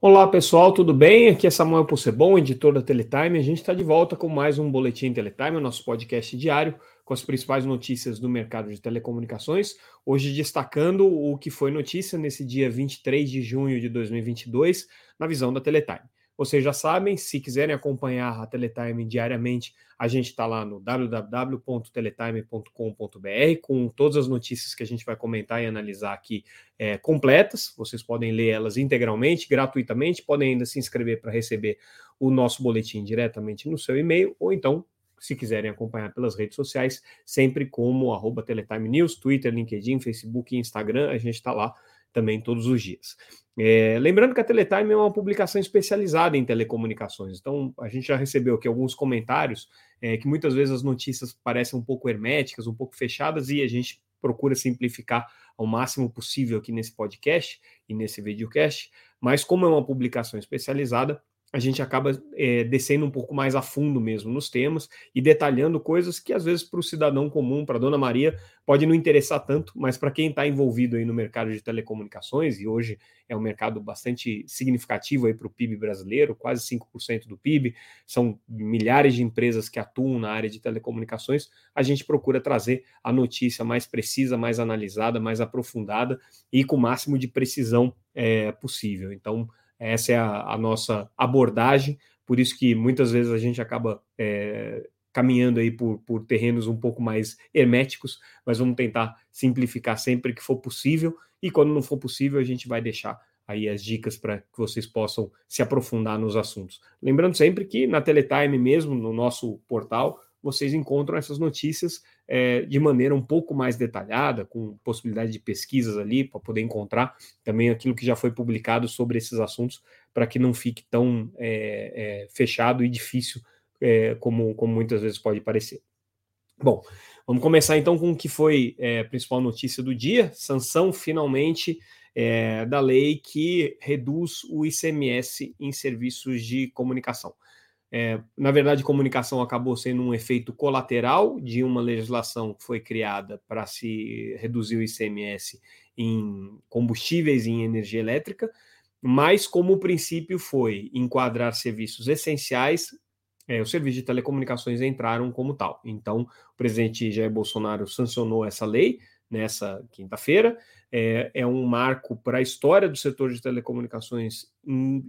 Olá pessoal, tudo bem? Aqui é Samuel Possebon, editor da Teletime. A gente está de volta com mais um Boletim Teletime, o nosso podcast diário com as principais notícias do mercado de telecomunicações. Hoje destacando o que foi notícia nesse dia 23 de junho de 2022, na visão da Teletime. Vocês já sabem, se quiserem acompanhar a Teletime diariamente, a gente está lá no www.teletime.com.br com todas as notícias que a gente vai comentar e analisar aqui é, completas. Vocês podem ler elas integralmente, gratuitamente, podem ainda se inscrever para receber o nosso boletim diretamente no seu e-mail, ou então, se quiserem acompanhar pelas redes sociais, sempre como arroba Teletime News, Twitter, LinkedIn, Facebook e Instagram, a gente está lá também todos os dias. É, lembrando que a Teletime é uma publicação especializada em telecomunicações, então a gente já recebeu aqui alguns comentários é, que muitas vezes as notícias parecem um pouco herméticas, um pouco fechadas, e a gente procura simplificar ao máximo possível aqui nesse podcast e nesse videocast, mas como é uma publicação especializada, a gente acaba é, descendo um pouco mais a fundo mesmo nos temas e detalhando coisas que às vezes para o cidadão comum, para dona Maria, pode não interessar tanto, mas para quem está envolvido aí no mercado de telecomunicações, e hoje é um mercado bastante significativo aí para o PIB brasileiro, quase 5% do PIB, são milhares de empresas que atuam na área de telecomunicações, a gente procura trazer a notícia mais precisa, mais analisada, mais aprofundada e com o máximo de precisão é, possível. Então, essa é a, a nossa abordagem, por isso que muitas vezes a gente acaba é, caminhando aí por, por terrenos um pouco mais herméticos, mas vamos tentar simplificar sempre que for possível, e quando não for possível, a gente vai deixar aí as dicas para que vocês possam se aprofundar nos assuntos. Lembrando sempre que na Teletime mesmo, no nosso portal, vocês encontram essas notícias é, de maneira um pouco mais detalhada, com possibilidade de pesquisas ali, para poder encontrar também aquilo que já foi publicado sobre esses assuntos, para que não fique tão é, é, fechado e difícil como, como muitas vezes pode parecer. Bom, vamos começar então com o que foi a principal notícia do dia: sanção finalmente da lei que reduz o ICMS em serviços de comunicação. É, na verdade, comunicação acabou sendo um efeito colateral de uma legislação que foi criada para se reduzir o ICMS em combustíveis e em energia elétrica, mas como o princípio foi enquadrar serviços essenciais, é, os serviços de telecomunicações entraram como tal. Então, o presidente Jair Bolsonaro sancionou essa lei nessa quinta-feira, é, é um marco para a história do setor de telecomunicações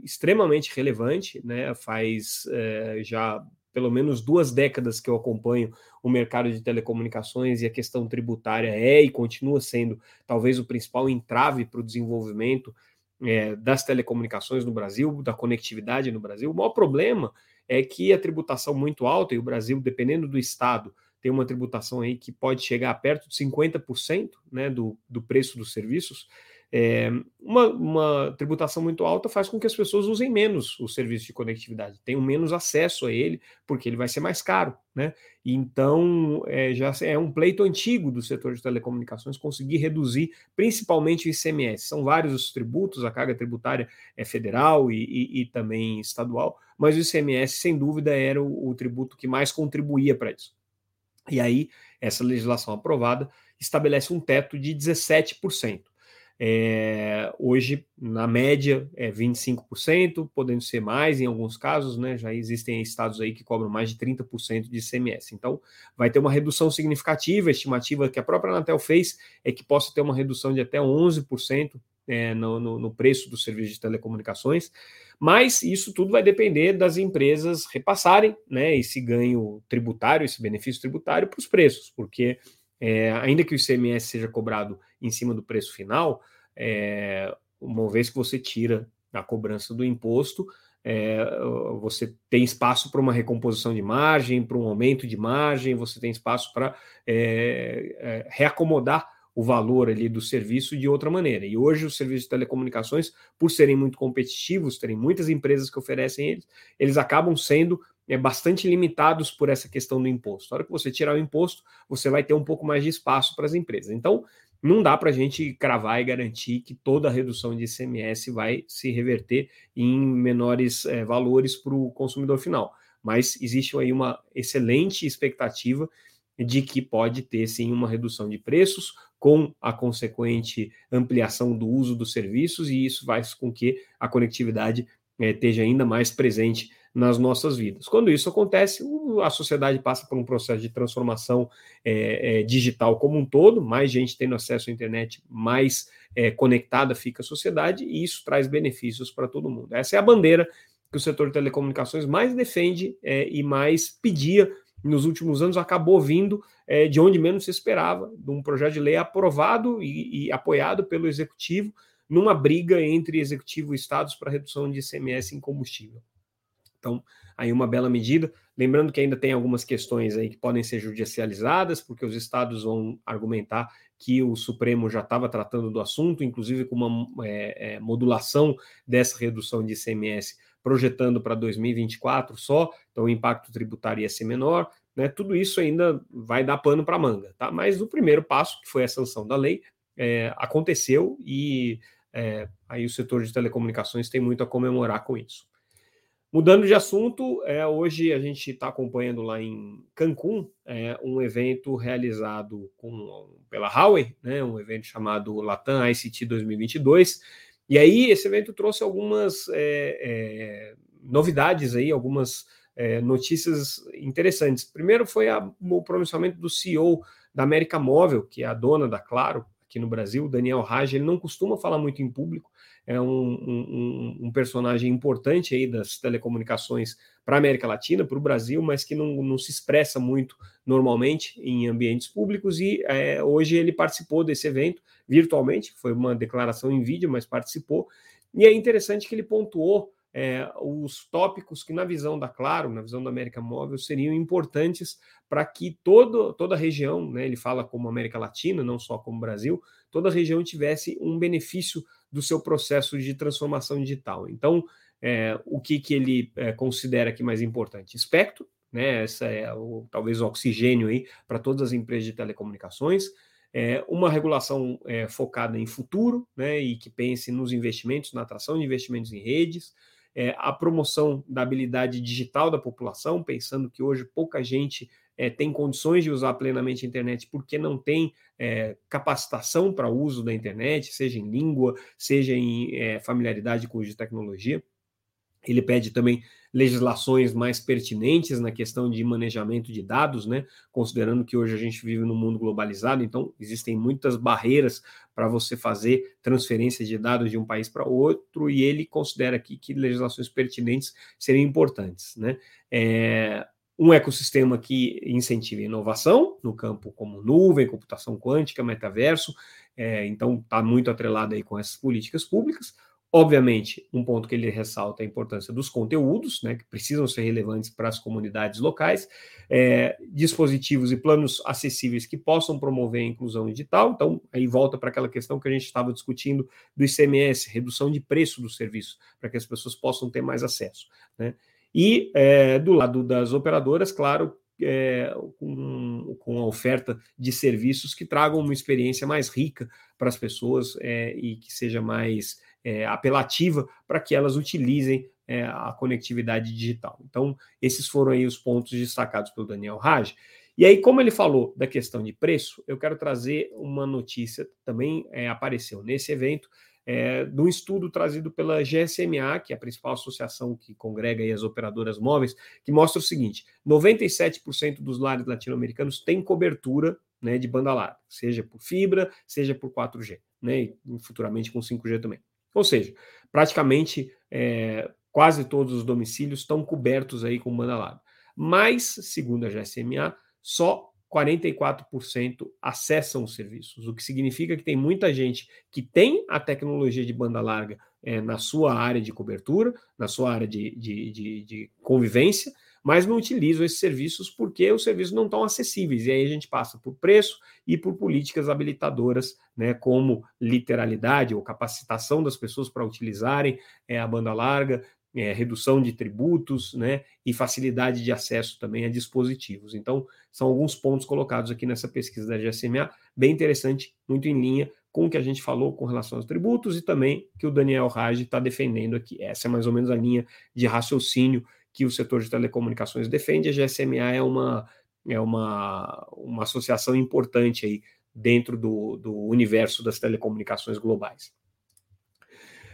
extremamente relevante, né? Faz é, já pelo menos duas décadas que eu acompanho o mercado de telecomunicações e a questão tributária é e continua sendo talvez o principal entrave para o desenvolvimento é, das telecomunicações no Brasil, da conectividade no Brasil. O maior problema é que a tributação muito alta, e o Brasil, dependendo do estado, tem uma tributação aí que pode chegar perto de 50% né, do, do preço dos serviços, é, uma, uma, tributação muito alta faz com que as pessoas usem menos o serviço de conectividade, tenham menos acesso a ele, porque ele vai ser mais caro. Né? Então, é, já é um pleito antigo do setor de telecomunicações conseguir reduzir principalmente o ICMS. São vários os tributos, a carga tributária é federal e, e, e também estadual, mas o ICMS, sem dúvida, era o, o tributo que mais contribuía para isso. E aí, essa legislação aprovada estabelece um teto de 17%. É, hoje, na média, é 25%, podendo ser mais em alguns casos, né? Já existem estados aí que cobram mais de 30% de ICMS. Então, vai ter uma redução significativa. A estimativa que a própria Anatel fez é que possa ter uma redução de até 11% é, no, no, no preço do serviço de telecomunicações. Mas isso tudo vai depender das empresas repassarem né, esse ganho tributário, esse benefício tributário para os preços, porque é, ainda que o ICMS seja cobrado em cima do preço final, é, uma vez que você tira a cobrança do imposto, é, você tem espaço para uma recomposição de margem, para um aumento de margem, você tem espaço para é, é, reacomodar o valor ali do serviço de outra maneira. E hoje os serviços de telecomunicações, por serem muito competitivos, terem muitas empresas que oferecem eles, eles acabam sendo é, bastante limitados por essa questão do imposto. Na hora que você tirar o imposto, você vai ter um pouco mais de espaço para as empresas. Então, não dá para a gente cravar e garantir que toda a redução de ICMS vai se reverter em menores é, valores para o consumidor final. Mas existe aí uma excelente expectativa de que pode ter sim uma redução de preços com a consequente ampliação do uso dos serviços e isso faz com que a conectividade é, esteja ainda mais presente nas nossas vidas. Quando isso acontece, a sociedade passa por um processo de transformação é, é, digital como um todo, mais gente tendo acesso à internet, mais é, conectada fica a sociedade, e isso traz benefícios para todo mundo. Essa é a bandeira que o setor de telecomunicações mais defende é, e mais pedia nos últimos anos, acabou vindo é, de onde menos se esperava, de um projeto de lei aprovado e, e apoiado pelo executivo, numa briga entre executivo e estados para redução de ICMS em combustível. Então, aí uma bela medida. Lembrando que ainda tem algumas questões aí que podem ser judicializadas, porque os estados vão argumentar que o Supremo já estava tratando do assunto, inclusive com uma é, é, modulação dessa redução de ICMS, projetando para 2024 só, então o impacto tributário ia ser menor. Né? Tudo isso ainda vai dar pano para manga, tá? Mas o primeiro passo, que foi a sanção da lei, é, aconteceu e é, aí o setor de telecomunicações tem muito a comemorar com isso. Mudando de assunto, é, hoje a gente está acompanhando lá em Cancún é, um evento realizado com, pela Huawei, né, um evento chamado Latam ICT 2022. E aí esse evento trouxe algumas é, é, novidades aí, algumas é, notícias interessantes. Primeiro foi a, o pronunciamento do CEO da América Móvel, que é a dona da Claro aqui no Brasil, Daniel Raj. Ele não costuma falar muito em público, é um, um, um, personagem importante aí das telecomunicações para a América Latina, para o Brasil, mas que não, não, se expressa muito normalmente em ambientes públicos. E é, hoje ele participou desse evento virtualmente, foi uma declaração em vídeo, mas participou. E é interessante que ele pontuou é, os tópicos que, na visão da Claro, na visão da América Móvel, seriam importantes para que todo, toda a região, né, ele fala como América Latina, não só como Brasil, toda a região tivesse um benefício do seu processo de transformação digital. Então, é, o que, que ele é, considera que mais importante? Espectro, né? Essa é o, talvez o oxigênio para todas as empresas de telecomunicações. É, uma regulação focada em futuro, né? E que pense nos investimentos, na atração de investimentos em redes, é, a promoção da habilidade digital da população, pensando que hoje pouca gente é, tem condições de usar plenamente a internet porque não tem é, capacitação para uso da internet, seja em língua, seja em é, familiaridade com o uso de tecnologia. Ele pede também legislações mais pertinentes na questão de manejamento de dados, né? Considerando que hoje a gente vive num mundo globalizado, então existem muitas barreiras para você fazer transferência de dados de um país para outro, e ele considera aqui que legislações pertinentes seriam importantes, né? É, um ecossistema que incentiva inovação no campo como nuvem, computação quântica, metaverso, é, então está muito atrelado aí com essas políticas públicas. Obviamente, um ponto que ele ressalta é a importância dos conteúdos, né, que precisam ser relevantes para as comunidades locais, é, dispositivos e planos acessíveis que possam promover a inclusão digital. Então, aí volta para aquela questão que a gente estava discutindo do ICMS, redução de preço do serviço, para que as pessoas possam ter mais acesso. Né? E é, do lado das operadoras, claro, é, com, com, a oferta de serviços que tragam uma experiência mais rica para as pessoas é, e que seja mais é, apelativa para que elas utilizem é, a conectividade digital. Então, esses foram aí os pontos destacados pelo Daniel Raj. E aí, como ele falou da questão de preço, eu quero trazer uma notícia também é, apareceu nesse evento é, de um estudo trazido pela GSMA, que é a principal associação que congrega as operadoras móveis, que mostra o seguinte: 97% dos lares latino-americanos têm cobertura né, de banda larga, seja por fibra, seja por 4G, né, e futuramente com 5G também. Ou seja, praticamente é, quase todos os domicílios estão cobertos aí com banda larga. Mas, segundo a GSMA, só 44% acessam os serviços, o que significa que tem muita gente que tem a tecnologia de banda larga é, na sua área de cobertura, na sua área de, de, de, de convivência, mas não utilizam esses serviços porque os serviços não estão acessíveis. E aí a gente passa por preço e por políticas habilitadoras, né, como literalidade ou capacitação das pessoas para utilizarem é, a banda larga, é, redução de tributos né, e facilidade de acesso também a dispositivos. Então, são alguns pontos colocados aqui nessa pesquisa da GSMA, bem interessante, muito em linha com o que a gente falou com relação aos tributos e também que o Daniel Raj está defendendo aqui. Essa é mais ou menos a linha de raciocínio que o setor de telecomunicações defende. A GSMA é uma é uma, uma associação importante aí dentro do, do universo das telecomunicações globais.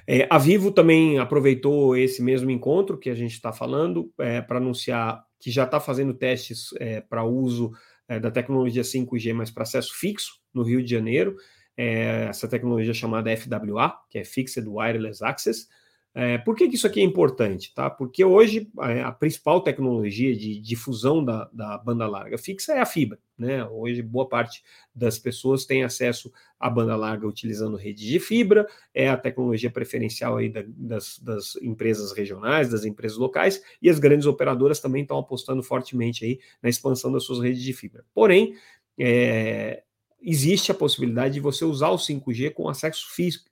É, a Vivo também aproveitou esse mesmo encontro que a gente está falando é, para anunciar que já está fazendo testes é, para uso é, da tecnologia 5G, mas para acesso fixo no Rio de Janeiro. É, essa tecnologia chamada FWA, que é Fixed Wireless Access, é, por que, que, isso aqui é importante? Tá? Porque hoje a, a principal tecnologia de difusão da, da, banda larga fixa é a fibra. Né? Hoje, boa parte das pessoas tem acesso à banda larga utilizando rede de fibra, é a tecnologia preferencial aí da, das, das, empresas regionais, das empresas locais, e as grandes operadoras também estão apostando fortemente aí na expansão das suas redes de fibra. Porém, é, existe a possibilidade de você usar o 5G com acesso,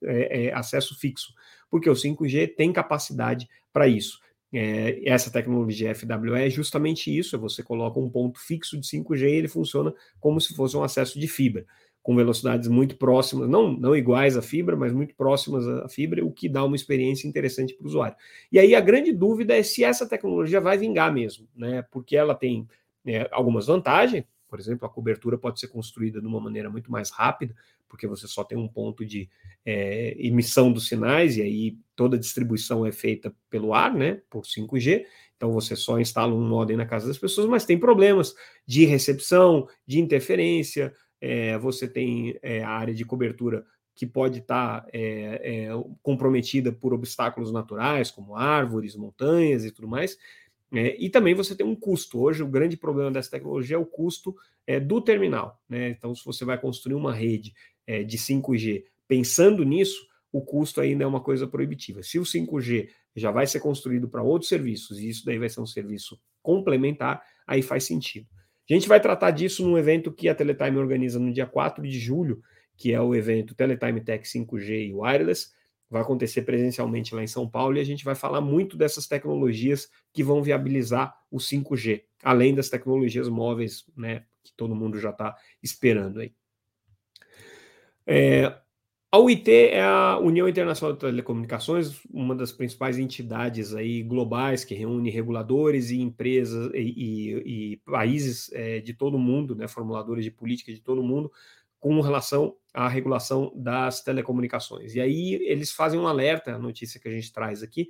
é, é, acesso fixo porque o 5G tem capacidade para isso. É, essa tecnologia FWE é justamente isso: você coloca um ponto fixo de 5G e ele funciona como se fosse um acesso de fibra, com velocidades muito próximas, não, não iguais à fibra, mas muito próximas à fibra, o que dá uma experiência interessante para o usuário. E aí a grande dúvida é se essa tecnologia vai vingar mesmo, né? Porque ela tem é, algumas vantagens, por exemplo, a cobertura pode ser construída de uma maneira muito mais rápida, porque você só tem um ponto de é, emissão dos sinais, e aí toda a distribuição é feita pelo ar, né, por 5G. Então você só instala um modem na casa das pessoas, mas tem problemas de recepção, de interferência. É, você tem é, a área de cobertura que pode estar tá, é, é, comprometida por obstáculos naturais, como árvores, montanhas e tudo mais. É, e também você tem um custo. Hoje, o grande problema dessa tecnologia é o custo é, do terminal. Né? Então, se você vai construir uma rede é, de 5G pensando nisso, o custo ainda é uma coisa proibitiva. Se o 5G já vai ser construído para outros serviços, e isso daí vai ser um serviço complementar, aí faz sentido. A gente vai tratar disso num evento que a Teletime organiza no dia 4 de julho, que é o evento Teletime Tech 5G e Wireless vai acontecer presencialmente lá em São Paulo e a gente vai falar muito dessas tecnologias que vão viabilizar o 5G, além das tecnologias móveis, né, que todo mundo já está esperando aí. É, a UIT é a União Internacional de Telecomunicações, uma das principais entidades aí globais que reúne reguladores e empresas e, e, e países é, de todo mundo, né, formuladores de política de todo mundo, com relação à regulação das telecomunicações. E aí eles fazem um alerta, a notícia que a gente traz aqui,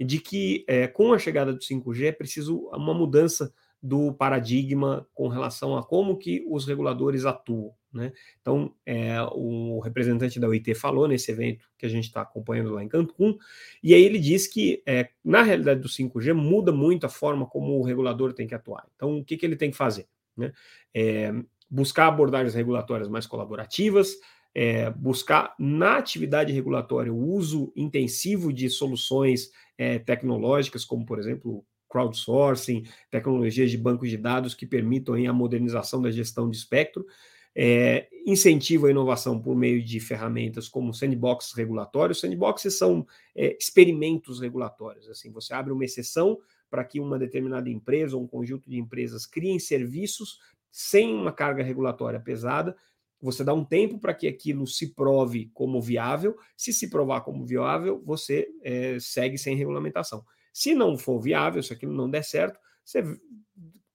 de que é, com a chegada do 5G é preciso uma mudança do paradigma com relação a como que os reguladores atuam. Né? Então, é, o representante da OIT falou nesse evento que a gente está acompanhando lá em Cancún, e aí ele diz que, é, na realidade do 5G, muda muito a forma como o regulador tem que atuar. Então, o que, que ele tem que fazer? Né? É, buscar abordagens regulatórias mais colaborativas, é, buscar na atividade regulatória o uso intensivo de soluções é, tecnológicas, como, por exemplo, crowdsourcing, tecnologias de bancos de dados que permitam a modernização da gestão de espectro, é, incentivo a inovação por meio de ferramentas como sandboxes regulatórios. Sandboxes são é, experimentos regulatórios. Assim, você abre uma exceção para que uma determinada empresa ou um conjunto de empresas criem serviços sem uma carga regulatória pesada, você dá um tempo para que aquilo se prove como viável. Se se provar como viável, você é, segue sem regulamentação. Se não for viável, se aquilo não der certo, você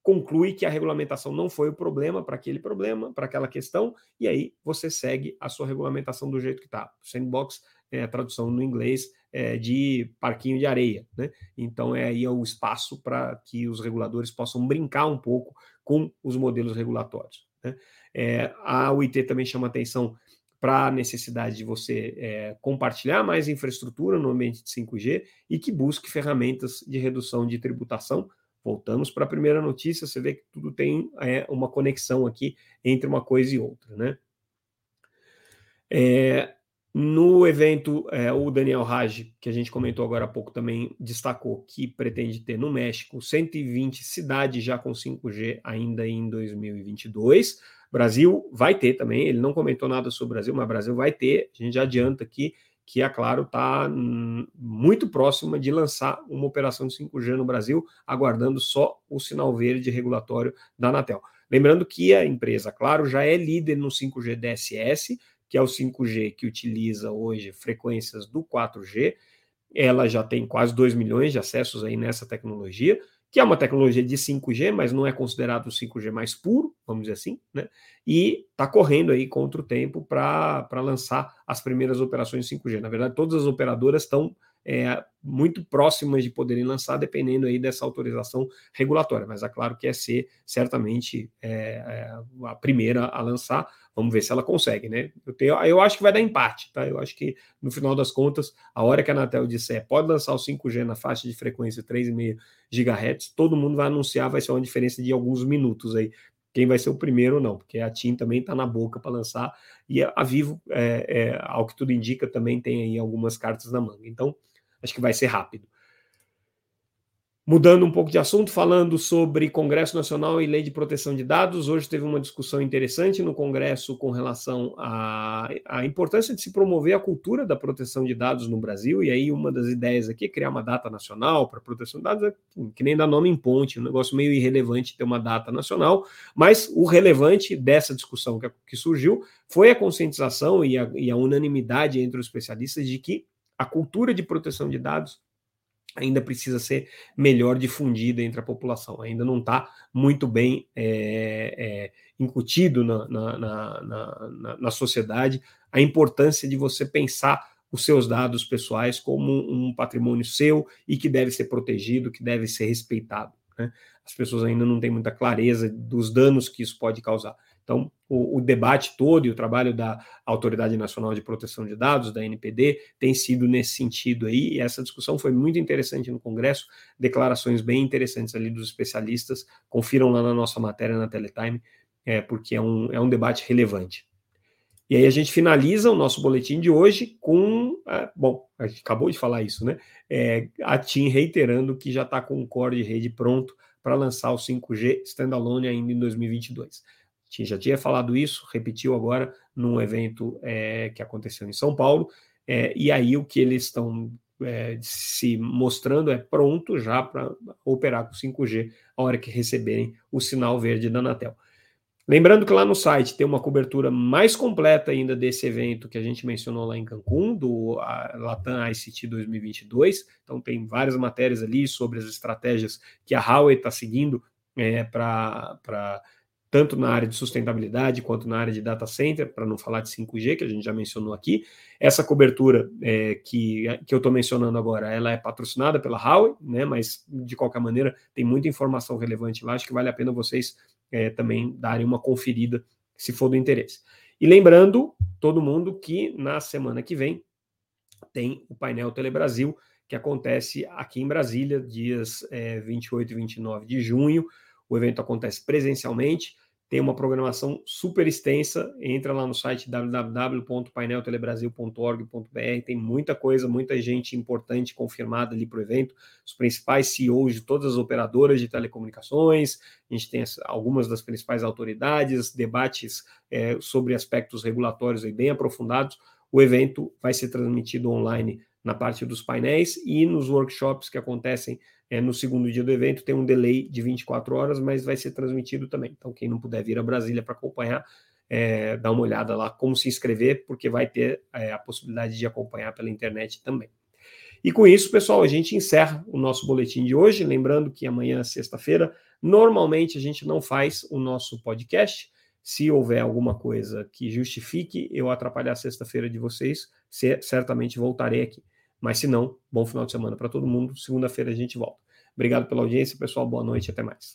conclui que a regulamentação não foi o problema para aquele problema, para aquela questão, e aí você segue a sua regulamentação do jeito que está. Sandbox é a tradução no inglês é, de parquinho de areia, né? Então é aí o espaço para que os reguladores possam brincar um pouco com os modelos regulatórios. Né? É, a UIT também chama atenção para a necessidade de você é, compartilhar mais infraestrutura no ambiente de 5G e que busque ferramentas de redução de tributação. Voltamos para a primeira notícia, você vê que tudo tem é, uma conexão aqui entre uma coisa e outra. Né? É, no evento, é, o Daniel Raj, que a gente comentou agora há pouco, também destacou que pretende ter no México 120 cidades já com 5G ainda em 2022. Brasil vai ter também, ele não comentou nada sobre o Brasil, mas Brasil vai ter. A gente já adianta aqui que a Claro está hum, muito próxima de lançar uma operação de 5G no Brasil, aguardando só o sinal verde regulatório da Anatel. Lembrando que a empresa, claro, já é líder no 5G DSS, que é o 5G, que utiliza hoje frequências do 4G. Ela já tem quase 2 milhões de acessos aí nessa tecnologia, que é uma tecnologia de 5G, mas não é considerado o 5G mais puro, vamos dizer assim, né? E está correndo aí contra o tempo para lançar as primeiras operações 5G. Na verdade, todas as operadoras estão é, muito próximas de poderem lançar, dependendo aí dessa autorização regulatória. Mas é claro que é ser certamente é, é, a primeira a lançar. Vamos ver se ela consegue, né? Eu, tenho, eu acho que vai dar empate, tá? Eu acho que no final das contas, a hora que a Anatel disser pode lançar o 5G na faixa de frequência 3,5 GHz, todo mundo vai anunciar, vai ser uma diferença de alguns minutos aí quem vai ser o primeiro ou não, porque a TIM também está na boca para lançar, e a Vivo, é, é, ao que tudo indica, também tem aí algumas cartas na manga. Então, acho que vai ser rápido. Mudando um pouco de assunto, falando sobre Congresso Nacional e Lei de Proteção de Dados, hoje teve uma discussão interessante no Congresso com relação à, à, importância de se promover a cultura da proteção de dados no Brasil, e aí uma das ideias aqui é criar uma data nacional para proteção de dados, é que nem dar nome em ponte, um negócio meio irrelevante ter uma data nacional, mas o relevante dessa discussão que, que surgiu foi a conscientização e a, e a unanimidade entre os especialistas de que a cultura de proteção de dados ainda precisa ser melhor difundida entre a população, ainda não está muito bem é, é, incutido na, na, na, na, sociedade a importância de você pensar os seus dados pessoais como um patrimônio seu e que deve ser protegido, que deve ser respeitado. Né? As pessoas ainda não têm muita clareza dos danos que isso pode causar. Então, o, o, debate todo e o trabalho da Autoridade Nacional de Proteção de Dados, da NPD, tem sido nesse sentido aí, e essa discussão foi muito interessante no Congresso, declarações bem interessantes ali dos especialistas, confiram lá na nossa matéria na Teletime, é, porque é um, é um debate relevante. E aí a gente finaliza o nosso boletim de hoje com, é, bom, a gente acabou de falar isso, né? É, a TIM reiterando que já está com o core de rede pronto para lançar o 5G standalone ainda em 2022 já tinha falado isso, repetiu agora num evento é, que aconteceu em São Paulo, é, e aí o que eles estão é, se mostrando é pronto já para operar com 5G a hora que receberem o sinal verde da Anatel. Lembrando que lá no site tem uma cobertura mais completa ainda desse evento que a gente mencionou lá em Cancún, do Latam ICT 2022. Então, tem várias matérias ali sobre as estratégias que a Huawei está seguindo é, para tanto na área de sustentabilidade quanto na área de data center, para não falar de 5G, que a gente já mencionou aqui. Essa cobertura é, que, que eu estou mencionando agora, ela é patrocinada pela Huawei, né, mas de qualquer maneira tem muita informação relevante lá, acho que vale a pena vocês é, também darem uma conferida, se for do interesse. E lembrando todo mundo que na semana que vem tem o painel Telebrasil, que acontece aqui em Brasília, dias é, 28 e 29 de junho. O evento acontece presencialmente tem uma programação super extensa. Entra lá no site www.paineltelebrasil.org.br, tem muita coisa, muita gente importante confirmada ali para o evento, os principais CEOs de todas as operadoras de telecomunicações, a gente tem algumas das principais autoridades, debates é, sobre aspectos regulatórios bem aprofundados. O evento vai ser transmitido online na parte dos painéis e nos workshops que acontecem é, no segundo dia do evento. Tem um delay de 24 horas, mas vai ser transmitido também. Então, quem não puder vir a Brasília para acompanhar, é, dá uma olhada lá como se inscrever, porque vai ter é, a possibilidade de acompanhar pela internet também. E com isso, pessoal, a gente encerra o nosso boletim de hoje. Lembrando que amanhã, sexta-feira, normalmente a gente não faz o nosso podcast. Se houver alguma coisa que justifique eu atrapalhar a sexta-feira de vocês, certamente voltarei aqui. Mas se não, bom final de semana para todo mundo. Segunda-feira a gente volta. Obrigado pela audiência, pessoal. Boa noite até mais.